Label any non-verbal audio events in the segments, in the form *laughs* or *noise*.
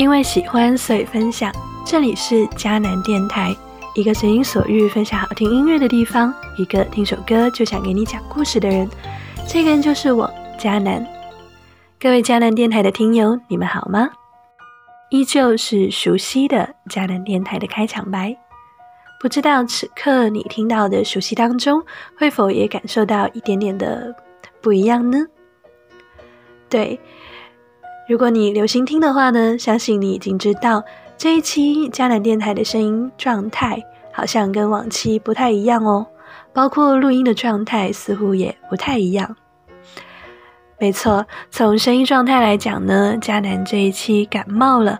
因为喜欢，所以分享。这里是迦南电台，一个随心所欲分享好听音乐的地方，一个听首歌就想给你讲故事的人。这个人就是我，迦南。各位迦南电台的听友，你们好吗？依旧是熟悉的迦南电台的开场白。不知道此刻你听到的熟悉当中，会否也感受到一点点的不一样呢？对。如果你留心听的话呢，相信你已经知道这一期迦南电台的声音状态好像跟往期不太一样哦，包括录音的状态似乎也不太一样。没错，从声音状态来讲呢，迦南这一期感冒了，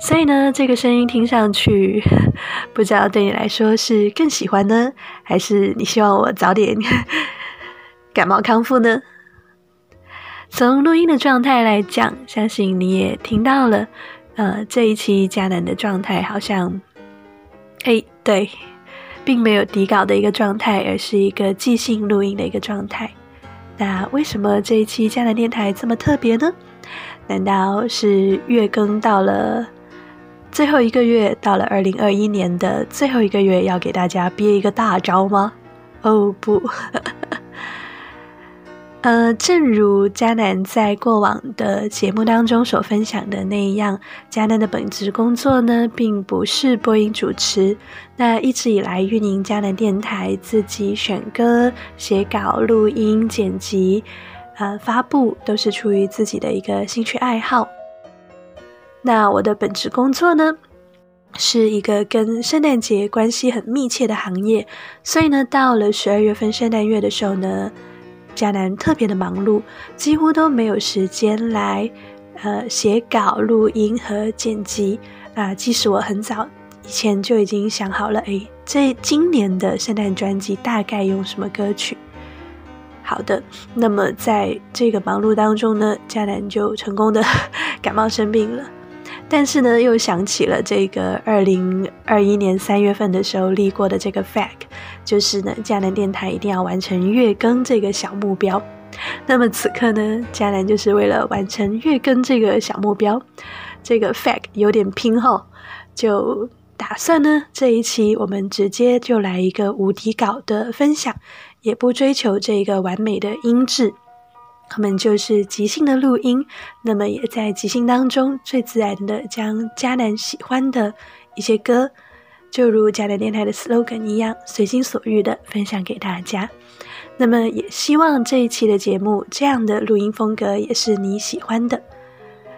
所以呢，这个声音听上去 *laughs* 不知道对你来说是更喜欢呢，还是你希望我早点 *laughs* 感冒康复呢？从录音的状态来讲，相信你也听到了，呃，这一期迦南的状态好像，哎，对，并没有底稿的一个状态，而是一个即兴录音的一个状态。那为什么这一期迦南电台这么特别呢？难道是月更到了最后一个月，到了二零二一年的最后一个月，要给大家憋一个大招吗？哦不。呃，正如迦南在过往的节目当中所分享的那样，迦南的本职工作呢，并不是播音主持。那一直以来运营迦南电台，自己选歌、写稿、录音、剪辑，呃，发布，都是出于自己的一个兴趣爱好。那我的本职工作呢，是一个跟圣诞节关系很密切的行业，所以呢，到了十二月份圣诞月的时候呢。迦南特别的忙碌，几乎都没有时间来，呃，写稿、录音和剪辑啊。即使我很早以前就已经想好了，哎，这今年的圣诞专辑大概用什么歌曲？好的，那么在这个忙碌当中呢，迦南就成功的 *laughs* 感冒生病了。但是呢，又想起了这个二零二一年三月份的时候立过的这个 fact，就是呢，迦南电台一定要完成月更这个小目标。那么此刻呢，迦南就是为了完成月更这个小目标，这个 fact 有点拼后，就打算呢这一期我们直接就来一个无底稿的分享，也不追求这个完美的音质。他们就是即兴的录音，那么也在即兴当中最自然的将迦南喜欢的一些歌，就如迦南电台的 slogan 一样，随心所欲的分享给大家。那么也希望这一期的节目这样的录音风格也是你喜欢的。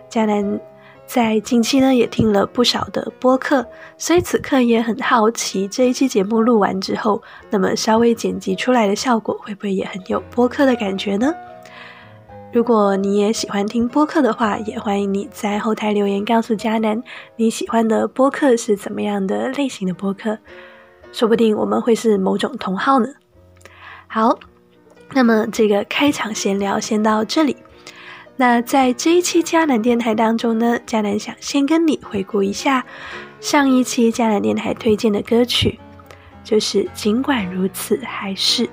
迦南在近期呢也听了不少的播客，所以此刻也很好奇这一期节目录完之后，那么稍微剪辑出来的效果会不会也很有播客的感觉呢？如果你也喜欢听播客的话，也欢迎你在后台留言告诉佳南你喜欢的播客是怎么样的类型的播客，说不定我们会是某种同好呢。好，那么这个开场闲聊先到这里。那在这一期迦南电台当中呢，迦南想先跟你回顾一下上一期迦南电台推荐的歌曲，就是尽管如此还是。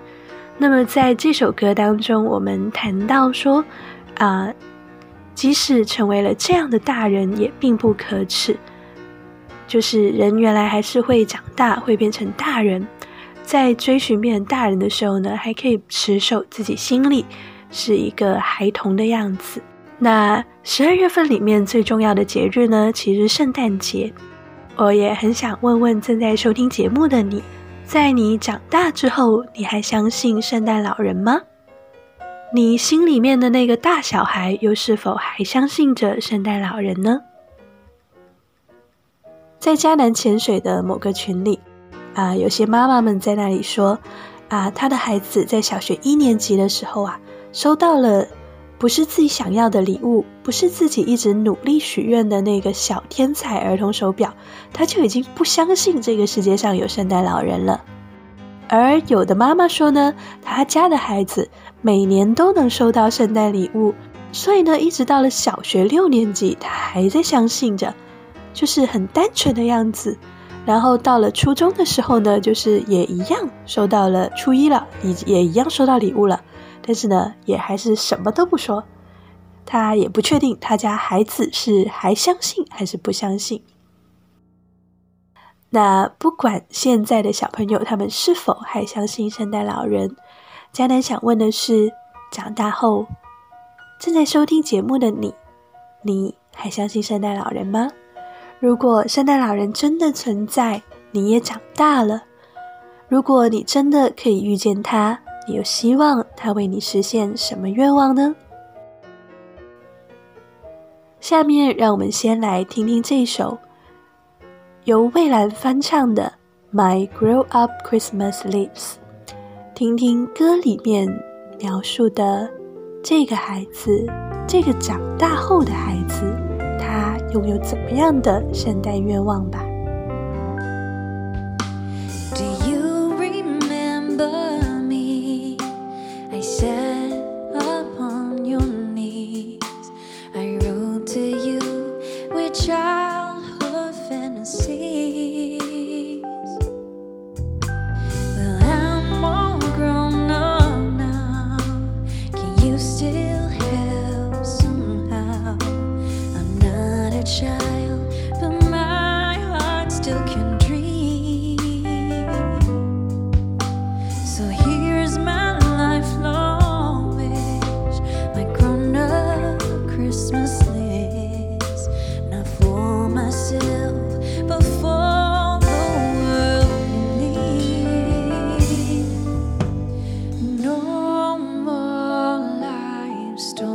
那么在这首歌当中，我们谈到说，啊，即使成为了这样的大人，也并不可耻。就是人原来还是会长大，会变成大人，在追寻变成大人的时候呢，还可以持守自己心里是一个孩童的样子。那十二月份里面最重要的节日呢，其实圣诞节。我也很想问问正在收听节目的你。在你长大之后，你还相信圣诞老人吗？你心里面的那个大小孩，又是否还相信着圣诞老人呢？在迦南潜水的某个群里，啊，有些妈妈们在那里说，啊，他的孩子在小学一年级的时候啊，收到了。不是自己想要的礼物，不是自己一直努力许愿的那个小天才儿童手表，他就已经不相信这个世界上有圣诞老人了。而有的妈妈说呢，他家的孩子每年都能收到圣诞礼物，所以呢，一直到了小学六年级，他还在相信着，就是很单纯的样子。然后到了初中的时候呢，就是也一样收到了初一了，也也一样收到礼物了。但是呢，也还是什么都不说。他也不确定他家孩子是还相信还是不相信。那不管现在的小朋友他们是否还相信圣诞老人，迦南想问的是：长大后正在收听节目的你，你还相信圣诞老人吗？如果圣诞老人真的存在，你也长大了。如果你真的可以遇见他，你又希望他为你实现什么愿望呢？下面让我们先来听听这首由蔚蓝翻唱的《My Grow Up Christmas Lips》，听听歌里面描述的这个孩子，这个长大后的孩子。他拥有怎么样的圣诞愿望吧 storm.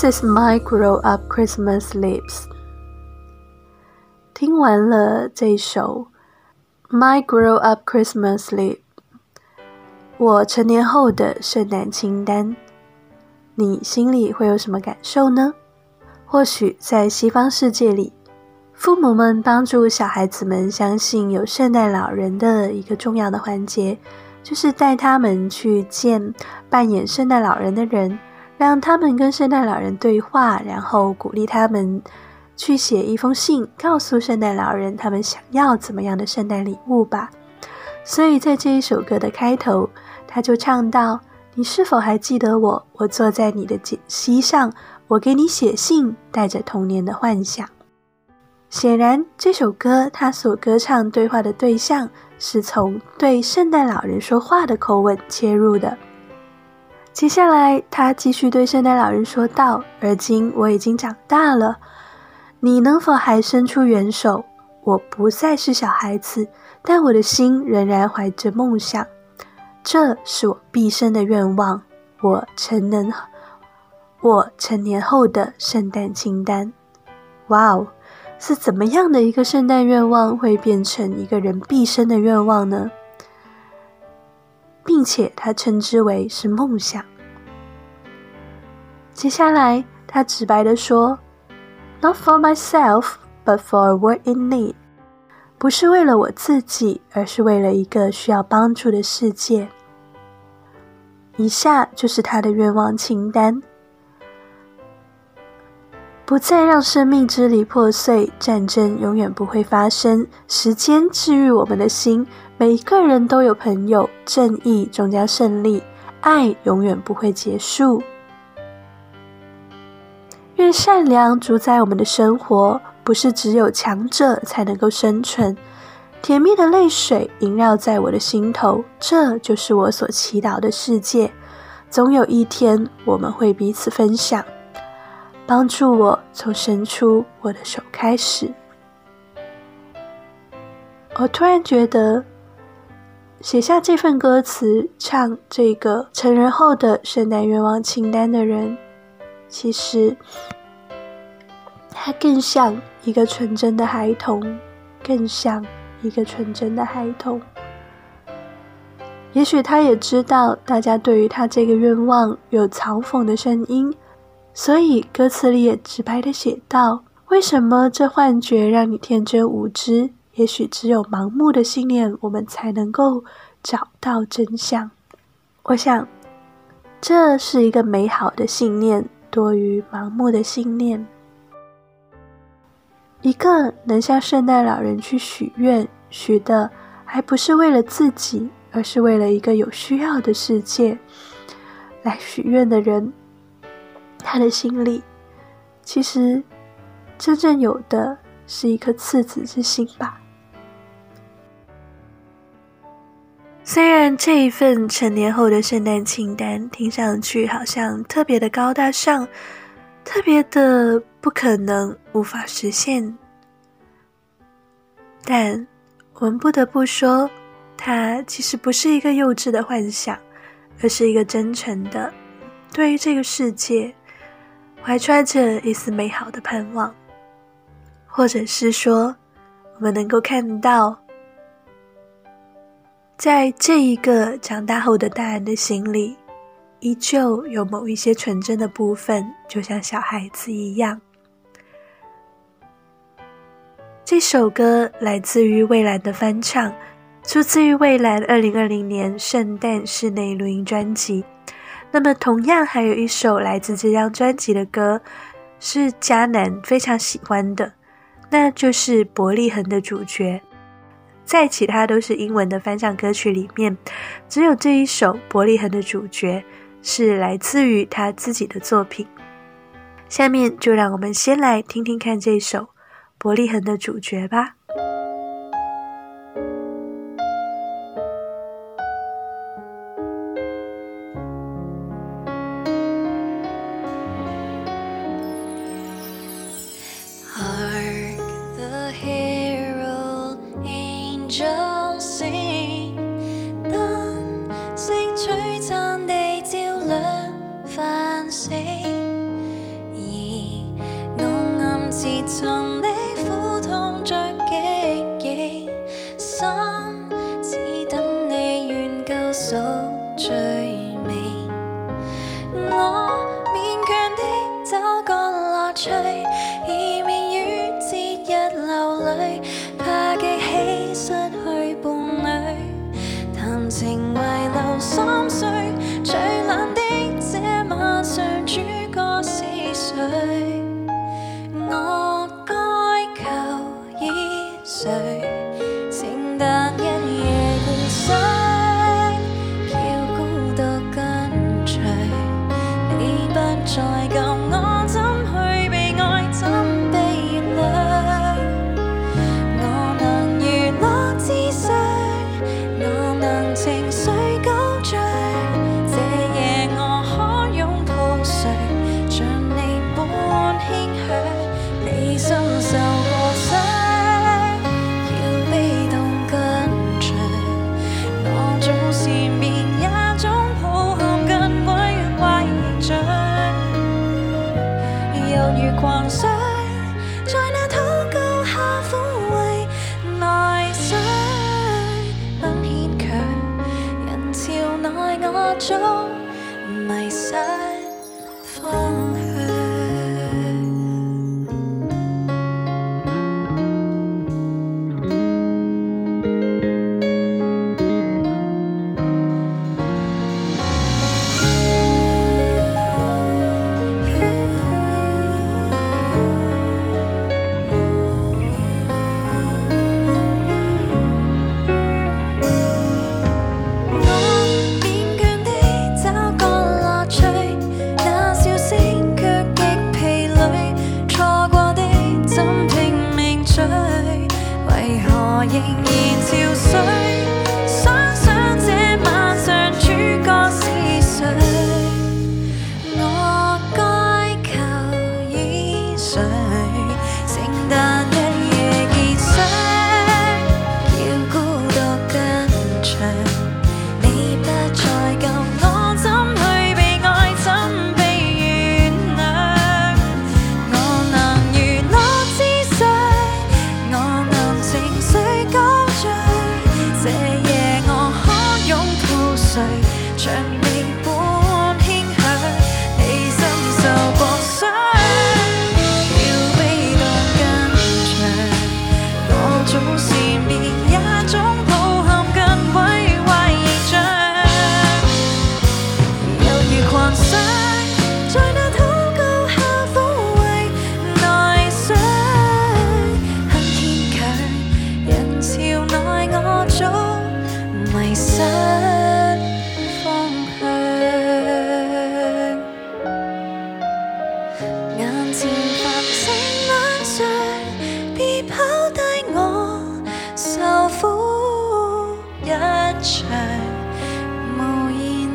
？This is my grow up Christmas lips。听完了这首《My Grow Up Christmas List》，我成年后的圣诞清单，你心里会有什么感受呢？或许在西方世界里，父母们帮助小孩子们相信有圣诞老人的一个重要的环节，就是带他们去见扮演圣诞老人的人，让他们跟圣诞老人对话，然后鼓励他们。去写一封信，告诉圣诞老人他们想要怎么样的圣诞礼物吧。所以在这一首歌的开头，他就唱到：“你是否还记得我？我坐在你的简膝上，我给你写信，带着童年的幻想。”显然，这首歌他所歌唱对话的对象是从对圣诞老人说话的口吻切入的。接下来，他继续对圣诞老人说道：“而今我已经长大了。”你能否还伸出援手？我不再是小孩子，但我的心仍然怀着梦想。这是我毕生的愿望。我成能，我成年后的圣诞清单。哇哦，是怎么样的一个圣诞愿望会变成一个人毕生的愿望呢？并且他称之为是梦想。接下来，他直白的说。Not for myself, but for what in need。不是为了我自己，而是为了一个需要帮助的世界。以下就是他的愿望清单：不再让生命支离破碎，战争永远不会发生，时间治愈我们的心，每一个人都有朋友，正义终将胜利，爱永远不会结束。愿善良主宰我们的生活，不是只有强者才能够生存。甜蜜的泪水萦绕在我的心头，这就是我所祈祷的世界。总有一天，我们会彼此分享，帮助我从伸出我的手开始。我突然觉得，写下这份歌词，唱这个成人后的圣诞愿望清单的人。其实，他更像一个纯真的孩童，更像一个纯真的孩童。也许他也知道大家对于他这个愿望有嘲讽的声音，所以歌词里也直白的写道：“为什么这幻觉让你天真无知？也许只有盲目的信念，我们才能够找到真相。”我想，这是一个美好的信念。多于盲目的信念。一个能向圣诞老人去许愿，许的还不是为了自己，而是为了一个有需要的世界来许愿的人，他的心里其实真正有的是一颗赤子之心吧。虽然这一份成年后的圣诞清单听上去好像特别的高大上，特别的不可能无法实现，但我们不得不说，它其实不是一个幼稚的幻想，而是一个真诚的，对于这个世界怀揣着一丝美好的盼望，或者是说，我们能够看到。在这一个长大后的大人的心里，依旧有某一些纯真的部分，就像小孩子一样。这首歌来自于蔚蓝的翻唱，出自于蔚蓝二零二零年圣诞室内录音专辑。那么，同样还有一首来自这张专辑的歌，是迦南非常喜欢的，那就是伯利恒的主角。在其他都是英文的翻唱歌曲里面，只有这一首《伯利恒》的主角是来自于他自己的作品。下面就让我们先来听听看这首《伯利恒》的主角吧。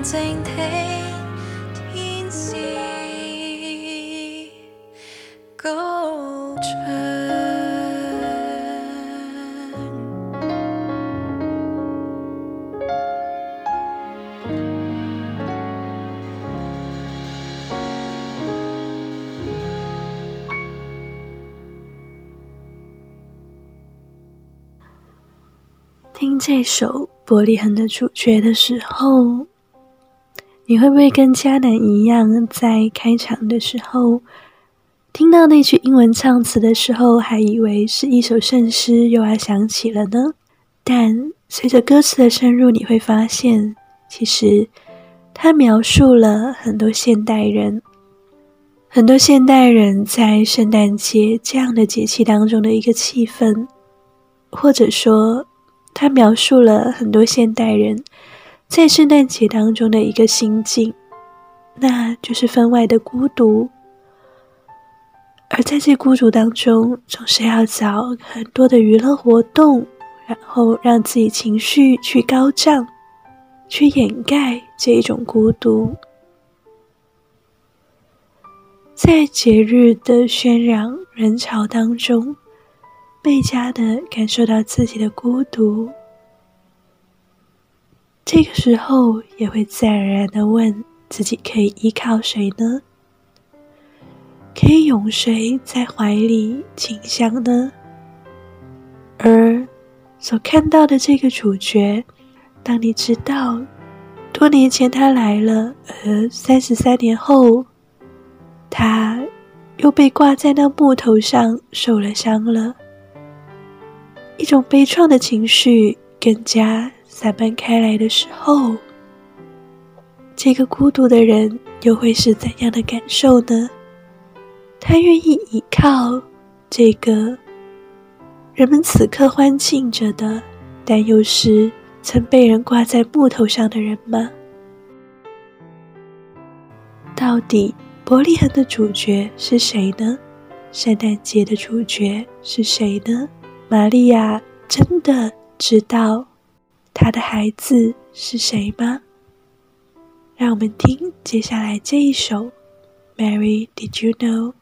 靜聽天使高唱。听这首《玻璃痕》的主角的时候，你会不会跟迦南一样，在开场的时候听到那句英文唱词的时候，还以为是一首圣诗又要响起了呢？但随着歌词的深入，你会发现，其实它描述了很多现代人，很多现代人在圣诞节这样的节气当中的一个气氛，或者说。他描述了很多现代人在圣诞节当中的一个心境，那就是分外的孤独。而在这孤独当中，总是要找很多的娱乐活动，然后让自己情绪去高涨，去掩盖这一种孤独。在节日的喧嚷人潮当中。倍加的感受到自己的孤独，这个时候也会自然而然的问自己：可以依靠谁呢？可以拥谁在怀里清香呢？而所看到的这个主角，当你知道多年前他来了，而三十三年后，他又被挂在那木头上受了伤了。一种悲怆的情绪更加散漫开来的时候，这个孤独的人又会是怎样的感受呢？他愿意依靠这个人们此刻欢庆着的，但又是曾被人挂在木头上的人吗？到底伯利恒的主角是谁呢？圣诞节的主角是谁呢？玛利亚真的知道他的孩子是谁吗？让我们听接下来这一首《Mary Did You Know》。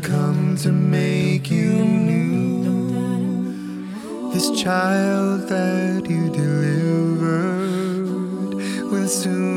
Come to make you new? This child that you delivered will soon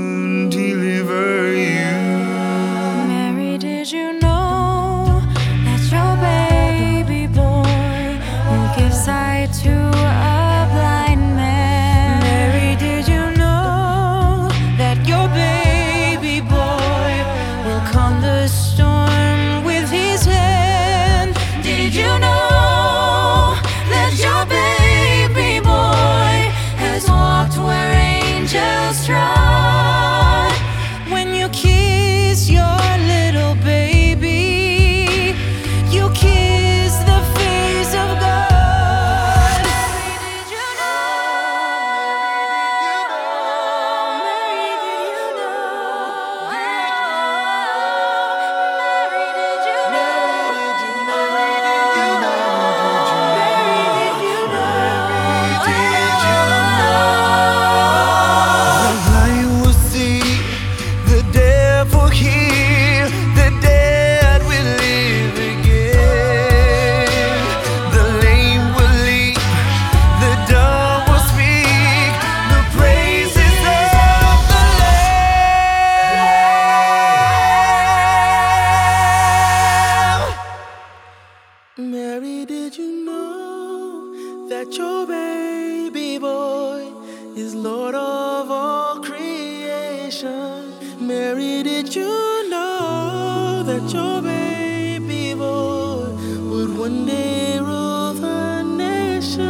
did you know that your baby boy would one day rule the nation?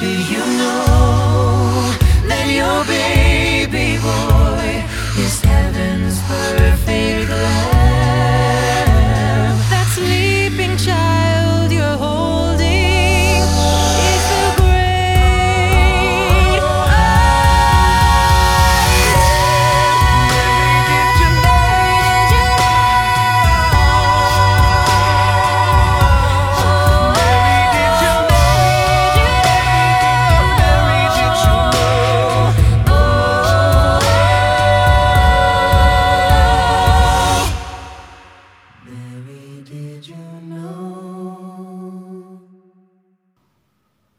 Did you know that your baby boy is heaven's perfect Did you know?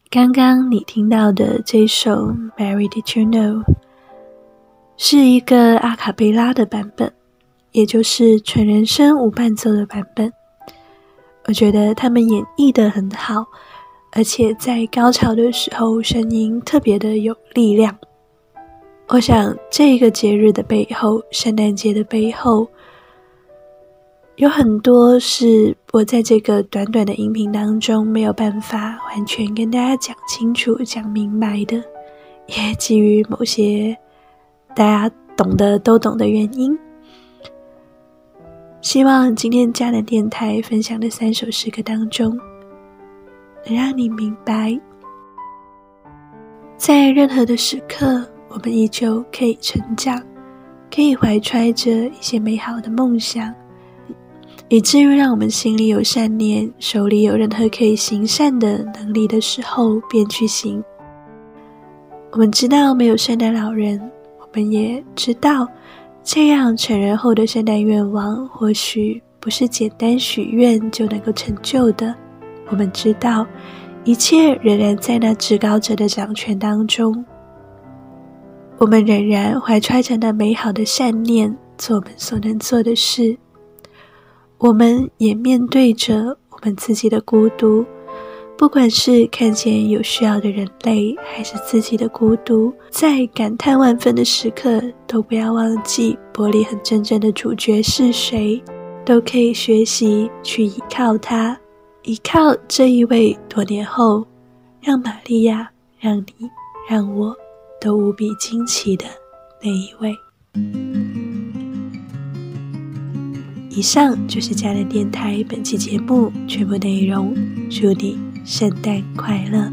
刚刚你听到的这首《Mary Did You Know》是一个阿卡贝拉的版本，也就是纯人声无伴奏的版本。我觉得他们演绎的很好，而且在高潮的时候声音特别的有力量。我想这个节日的背后，圣诞节的背后，有很多是我在这个短短的音频当中没有办法完全跟大家讲清楚、讲明白的，也基于某些大家懂得都懂的原因。希望今天佳南电台分享的三首诗歌当中，能让你明白，在任何的时刻，我们依旧可以成长，可以怀揣着一些美好的梦想，以至于让我们心里有善念，手里有任何可以行善的能力的时候，便去行。我们知道没有圣诞老人，我们也知道这样成人后的圣诞愿望或许不是简单许愿就能够成就的。我们知道一切仍然在那至高者的掌权当中。我们仍然怀揣着那美好的善念，做我们所能做的事。我们也面对着我们自己的孤独。不管是看见有需要的人类，还是自己的孤独，在感叹万分的时刻，都不要忘记玻璃很真正的主角是谁，都可以学习去依靠他，依靠这一位多年后让玛利亚、让你、让我都无比惊奇的那一位。以上就是家人电台本期节目全部内容，祝你。圣诞快乐！